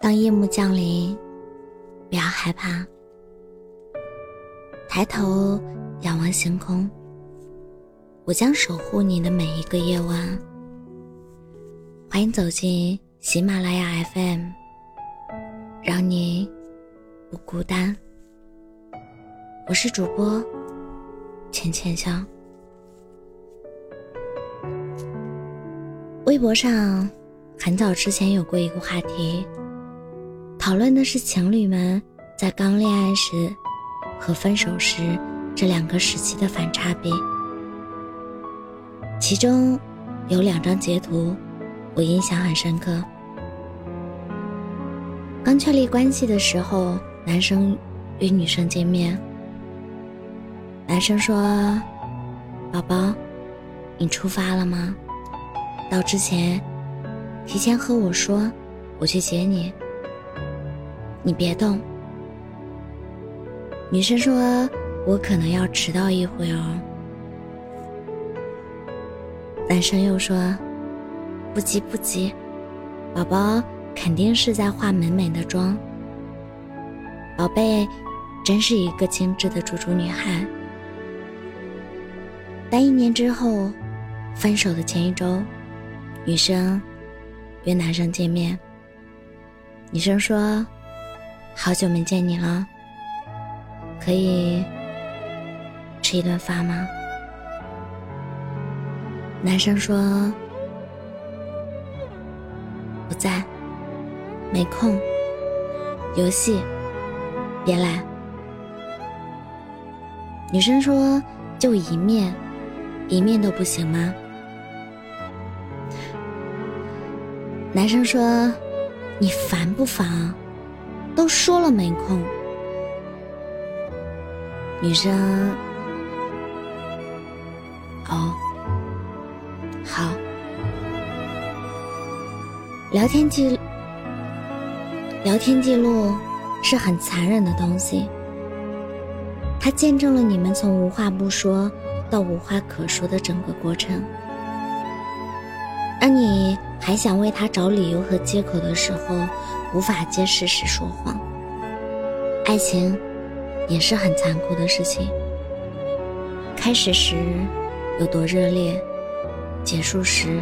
当夜幕降临，不要害怕，抬头仰望星空，我将守护你的每一个夜晚。欢迎走进喜马拉雅 FM，让你不孤单。我是主播浅浅香。微博上很早之前有过一个话题，讨论的是情侣们在刚恋爱时和分手时这两个时期的反差比。其中有两张截图，我印象很深刻。刚确立关系的时候，男生约女生见面，男生说：“宝宝，你出发了吗？”到之前，提前和我说，我去接你。你别动。女生说，我可能要迟到一会儿。男生又说，不急不急，宝宝肯定是在化美美的妆。宝贝，真是一个精致的猪猪女孩。但一年之后，分手的前一周。女生约男生见面。女生说：“好久没见你了，可以吃一顿饭吗？”男生说：“不在，没空。游戏，别来。”女生说：“就一面，一面都不行吗？”男生说：“你烦不烦？都说了没空。”女生：“哦，好。”聊天记聊天记录是很残忍的东西，它见证了你们从无话不说到无话可说的整个过程，而你。还想为他找理由和借口的时候，无法接事实说谎。爱情也是很残酷的事情。开始时有多热烈，结束时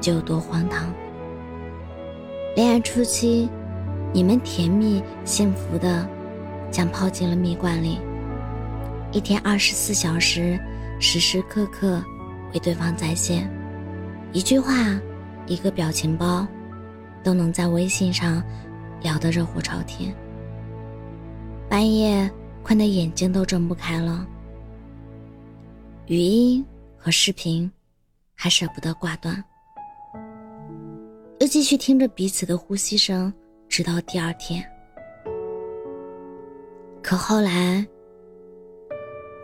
就有多荒唐。恋爱初期，你们甜蜜幸福的，像泡进了蜜罐里，一天二十四小时，时时刻刻为对方在线，一句话。一个表情包，都能在微信上聊得热火朝天。半夜困得眼睛都睁不开了，语音和视频还舍不得挂断，又继续听着彼此的呼吸声，直到第二天。可后来，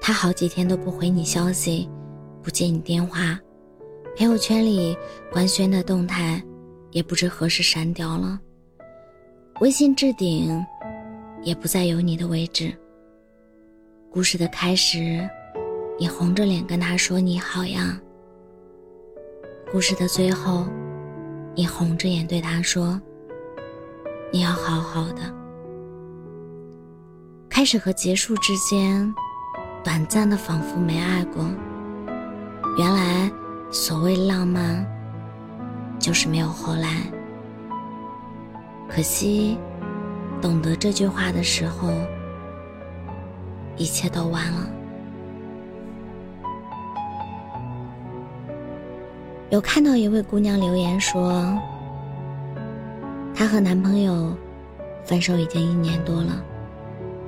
他好几天都不回你消息，不接你电话。朋友圈里官宣的动态，也不知何时删掉了。微信置顶，也不再有你的位置。故事的开始，你红着脸跟他说你好呀。故事的最后，你红着眼对他说，你要好好的。开始和结束之间，短暂的仿佛没爱过。原来。所谓浪漫，就是没有后来。可惜，懂得这句话的时候，一切都晚了。有看到一位姑娘留言说，她和男朋友分手已经一年多了，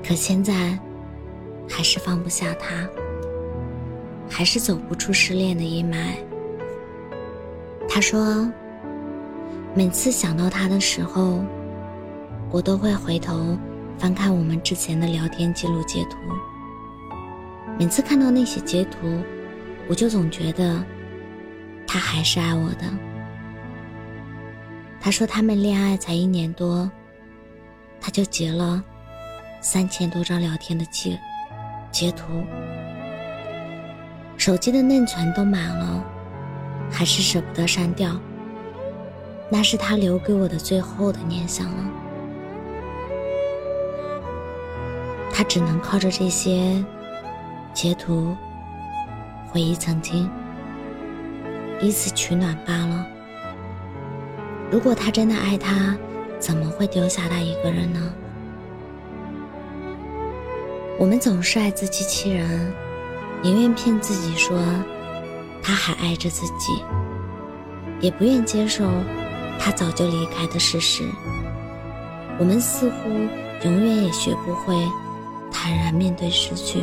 可现在还是放不下他，还是走不出失恋的阴霾。他说：“每次想到他的时候，我都会回头翻看我们之前的聊天记录截图。每次看到那些截图，我就总觉得他还是爱我的。”他说：“他们恋爱才一年多，他就截了三千多张聊天的截截图，手机的内存都满了。”还是舍不得删掉。那是他留给我的最后的念想了。他只能靠着这些截图回忆曾经，以此取暖罢了。如果他真的爱他，怎么会丢下他一个人呢？我们总是爱自欺欺人，宁愿骗自己说他还爱着自己，也不愿接受他早就离开的事实。我们似乎永远也学不会坦然面对失去。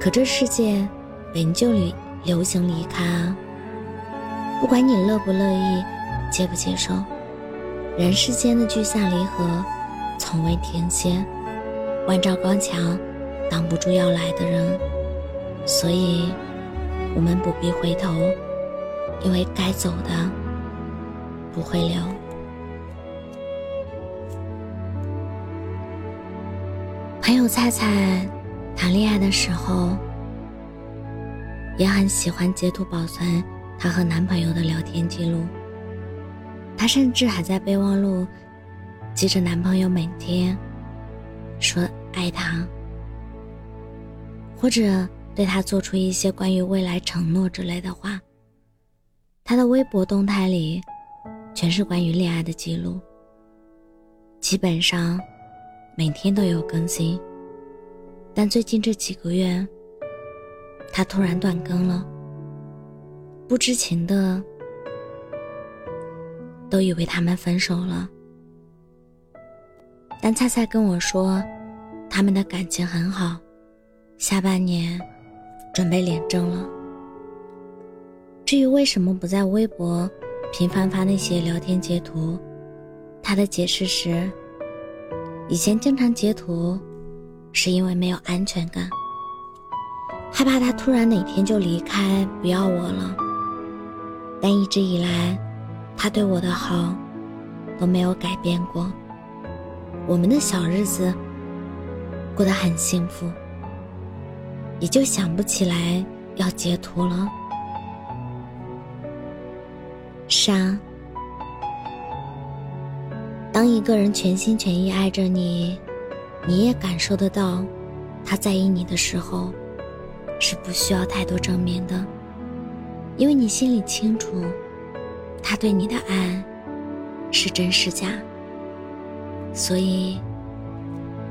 可这世界本就流流行离开啊，不管你乐不乐意，接不接受，人世间的聚散离合从未停歇。万丈高墙挡不住要来的人，所以我们不必回头，因为该走的不会留。朋友菜菜谈恋爱的时候，也很喜欢截图保存她和男朋友的聊天记录，她甚至还在备忘录记着男朋友每天。说爱他，或者对他做出一些关于未来承诺之类的话。他的微博动态里全是关于恋爱的记录，基本上每天都有更新。但最近这几个月，他突然断更了，不知情的都以为他们分手了。但菜菜跟我说，他们的感情很好，下半年准备领证了。至于为什么不在微博频繁发那些聊天截图，他的解释是：以前经常截图，是因为没有安全感，害怕他突然哪天就离开不要我了。但一直以来，他对我的好都没有改变过。我们的小日子过得很幸福，也就想不起来要截图了。是啊，当一个人全心全意爱着你，你也感受得到他在意你的时候，是不需要太多证明的，因为你心里清楚，他对你的爱是真是假。所以，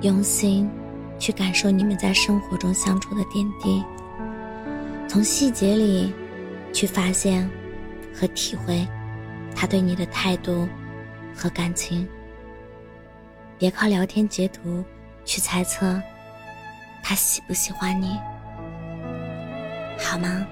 用心去感受你们在生活中相处的点滴，从细节里去发现和体会他对你的态度和感情。别靠聊天截图去猜测他喜不喜欢你，好吗？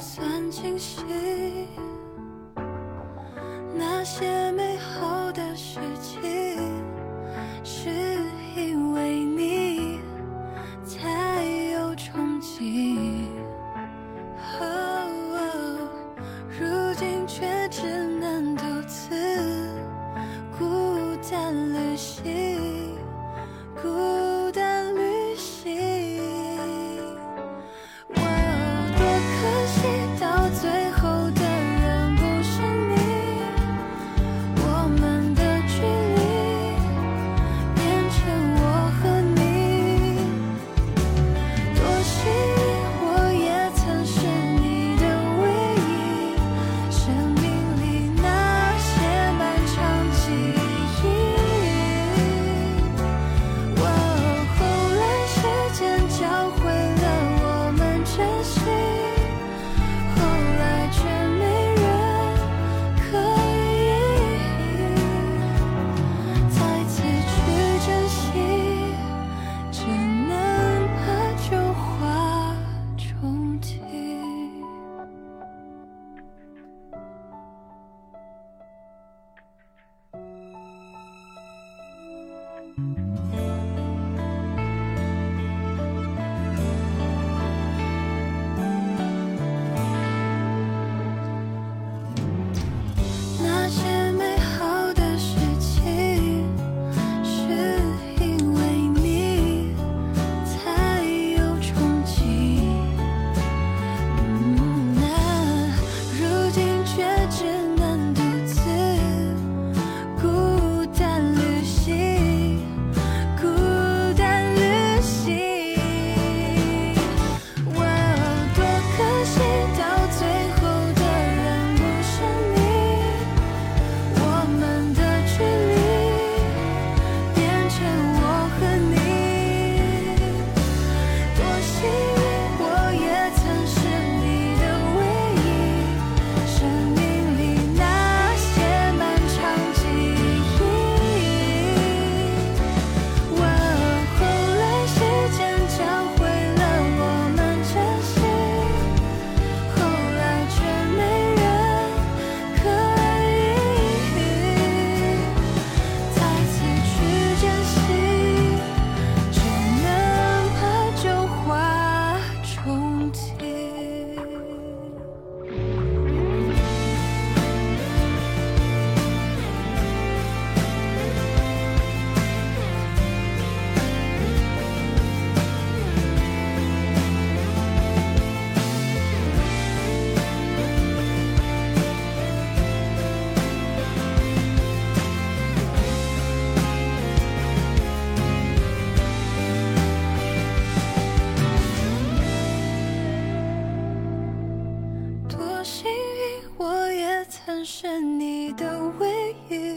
算清晰那些美好的事情是因为你才有憧憬 oh 如今却只能独自孤单旅行孤是你的唯一，